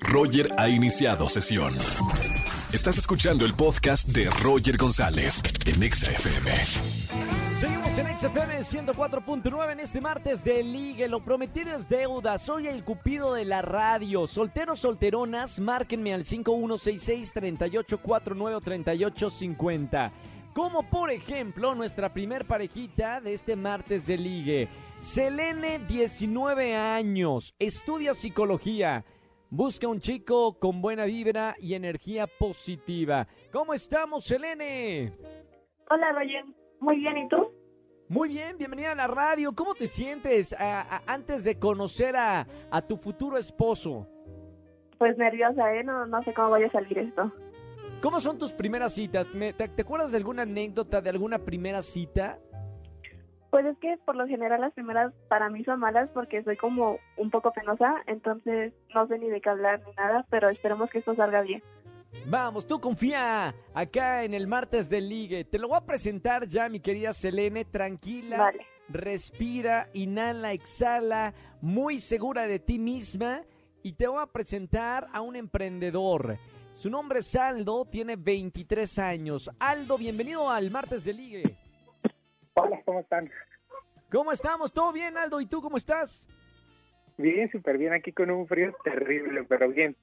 Roger ha iniciado sesión. Estás escuchando el podcast de Roger González en Exa FM. Seguimos en XFM 104.9 en este martes de Ligue. Lo prometido es deuda. Soy el cupido de la radio. Solteros, solteronas, márquenme al 5166-3849-3850. Como por ejemplo nuestra primer parejita de este martes de Ligue. Selene, 19 años, estudia psicología. Busca un chico con buena vibra y energía positiva. ¿Cómo estamos, Selene? Hola, Roger. Muy bien, ¿y tú? Muy bien, bienvenida a la radio. ¿Cómo te sientes a- a- antes de conocer a, a tu futuro esposo? Pues nerviosa, ¿eh? No, no sé cómo vaya a salir esto. ¿Cómo son tus primeras citas? ¿Te, te acuerdas de alguna anécdota de alguna primera cita? Pues es que por lo general las primeras para mí son malas porque soy como un poco penosa, entonces no sé ni de qué hablar ni nada, pero esperemos que esto salga bien. Vamos, tú confía acá en el martes del ligue. Te lo voy a presentar ya, mi querida Selene. Tranquila, Vale. respira, inhala, exhala, muy segura de ti misma. Y te voy a presentar a un emprendedor. Su nombre es Aldo, tiene 23 años. Aldo, bienvenido al martes del ligue. ¿Cómo están? ¿Cómo estamos? ¿Todo bien, Aldo? ¿Y tú cómo estás? Bien, súper bien, aquí con un frío terrible, pero bien.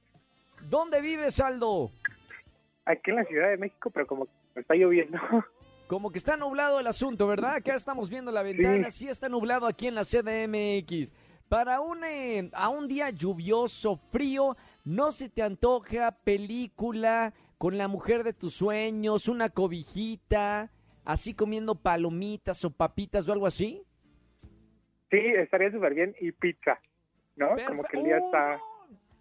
¿Dónde vives, Aldo? Aquí en la Ciudad de México, pero como está lloviendo. Como que está nublado el asunto, ¿verdad? Acá estamos viendo la ventana, sí, está nublado aquí en la CDMX. Para un, eh, a un día lluvioso, frío, ¿no se te antoja película con la mujer de tus sueños, una cobijita, así comiendo palomitas o papitas o algo así? Sí, estaría súper bien. Y pizza, ¿no? Como que el día ¡Uh! está...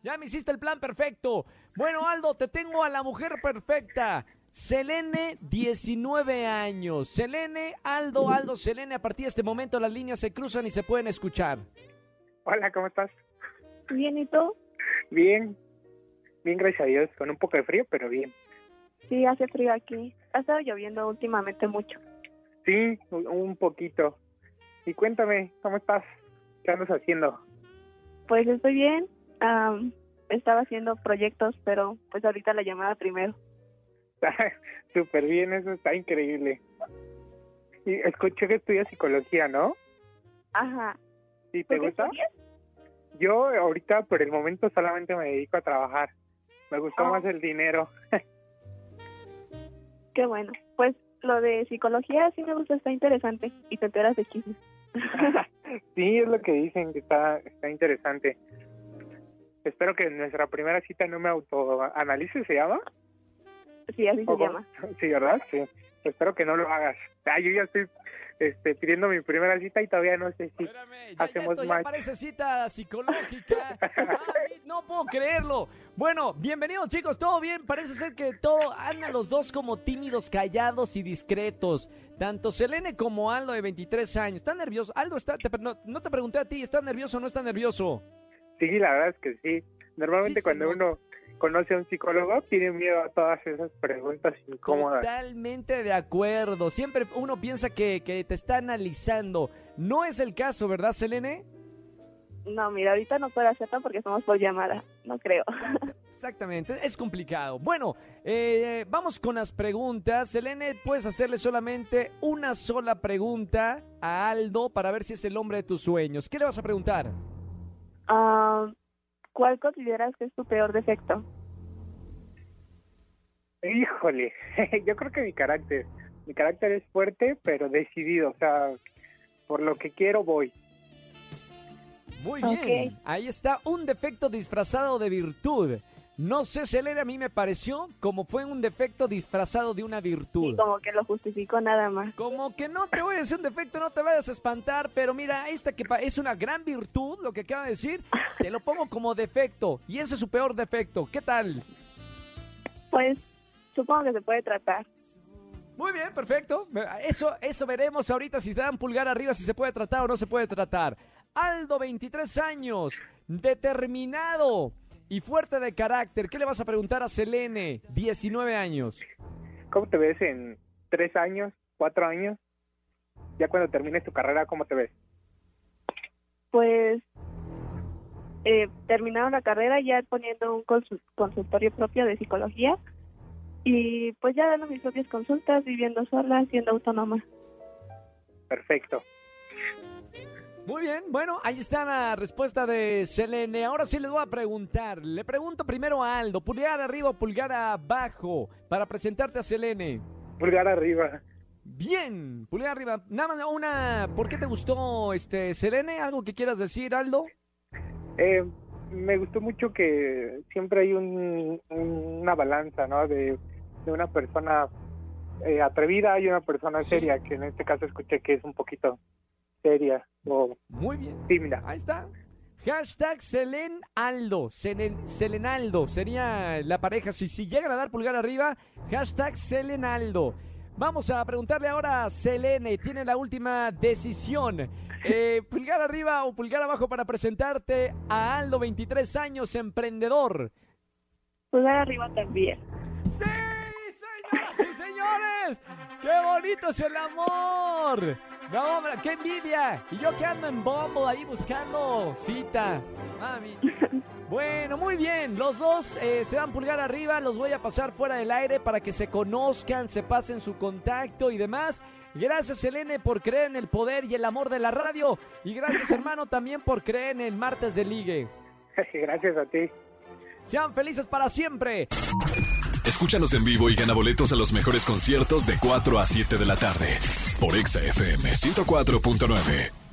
Ya me hiciste el plan perfecto. Bueno, Aldo, te tengo a la mujer perfecta. Selene, 19 años. Selene, Aldo, Aldo, Selene, a partir de este momento las líneas se cruzan y se pueden escuchar. Hola, ¿cómo estás? Bien, ¿y tú? Bien. Bien, gracias a Dios. Con un poco de frío, pero bien. Sí, hace frío aquí. Ha estado lloviendo últimamente mucho. Sí, un poquito. Y cuéntame, ¿cómo estás? ¿Qué andas haciendo? Pues estoy bien. am, estaba haciendo proyectos, pero pues ahorita la llamada primero. súper bien, eso está increíble. Y escuché que estudias psicología, ¿no? Ajá. ¿Y ¿Tú te gusta? estudias? Yo ahorita por el momento solamente me dedico a trabajar. Me gustó Ah. más el dinero. Qué bueno. Pues lo de psicología sí me gusta, está interesante. Y te enteras de chismes. sí, es lo que dicen, que está, está interesante. Espero que en nuestra primera cita no me autoanalice, ¿se llama? sí, así se llama. Sí, ¿verdad? Sí. Espero que no lo hagas. Ah, yo ya estoy este, pidiendo mi primera cita y todavía no sé si... Espérame, ya, Hacemos ya esto ya match. parece cita psicológica. Ay, no puedo creerlo. Bueno, bienvenidos chicos, ¿todo bien? Parece ser que todo andan los dos como tímidos, callados y discretos. Tanto Selene como Aldo de 23 años. ¿Están nerviosos? Aldo, está, te- no, no te pregunté a ti, ¿estás nervioso o no estás nervioso? Sí, la verdad es que sí. Normalmente Sí, cuando uno conoce a un psicólogo tiene miedo a todas esas preguntas incómodas. Totalmente de acuerdo. Siempre uno piensa que, que te está analizando. No es el caso, ¿verdad, Selene? No, mira, ahorita no puedo hacerlo porque estamos por llamada. No creo. Exacta- Exactamente, es complicado. Bueno, eh, vamos con las preguntas. Selene, puedes hacerle solamente una sola pregunta a Aldo para ver si es el hombre de tus sueños. ¿Qué le vas a preguntar? Ah, ¿Cuál consideras que es tu peor defecto? Híjole, yo creo que mi carácter, mi carácter es fuerte pero decidido, o sea, por lo que quiero voy. Muy bien, ahí está un defecto disfrazado de virtud. No sé, Selene, a mí me pareció como fue un defecto disfrazado de una virtud. Y como que lo justifico nada más. Como que no te voy a decir un defecto, no te vayas a espantar, pero mira, esta que es una gran virtud, lo que acaba de decir, te lo pongo como defecto, y ese es su peor defecto. ¿Qué tal? Pues supongo que se puede tratar. Muy bien, perfecto. Eso, eso veremos ahorita si te dan pulgar arriba, si se puede tratar o no se puede tratar. Aldo, 23 años, determinado y fuerte de carácter. ¿Qué le vas a preguntar a Selene, 19 años? ¿Cómo te ves en tres años, cuatro años? Ya cuando termines tu carrera, ¿cómo te ves? Pues eh, terminaron la carrera ya poniendo un consultorio propio de psicología y pues ya dando mis propias consultas, viviendo sola, siendo autónoma. Perfecto. Muy bien, bueno, ahí está la respuesta de Selene. Ahora sí les voy a preguntar. Le pregunto primero a Aldo, pulgar arriba o pulgar abajo para presentarte a Selene. Pulgar arriba. Bien, pulgar arriba. Nada más una, ¿por qué te gustó este Selene? ¿Algo que quieras decir, Aldo? Eh, me gustó mucho que siempre hay un, una balanza, ¿no? De, una persona eh, atrevida y una persona seria, que en este caso escuché que es un poquito seria o Muy bien. tímida. Ahí está. Hashtag Selen Aldo, Selenaldo, sería la pareja. Si, si llegan a dar pulgar arriba, hashtag Selenaldo. Vamos a preguntarle ahora a Selene, tiene la última decisión. Eh, pulgar arriba o pulgar abajo para presentarte a Aldo, 23 años, emprendedor. Pulgar arriba también. ¡Sí, señoras y señores! ¡Qué bonito es el amor! No, hombre, qué envidia. Y yo que ando en bombo ahí buscando cita. Mami. Bueno, muy bien. Los dos eh, se dan pulgar arriba. Los voy a pasar fuera del aire para que se conozcan, se pasen su contacto y demás. Gracias, Selene, por creer en el poder y el amor de la radio. Y gracias, hermano, también por creer en el martes de ligue. Gracias a ti. Sean felices para siempre. Escúchanos en vivo y gana boletos a los mejores conciertos de 4 a 7 de la tarde por Exa FM 104.9.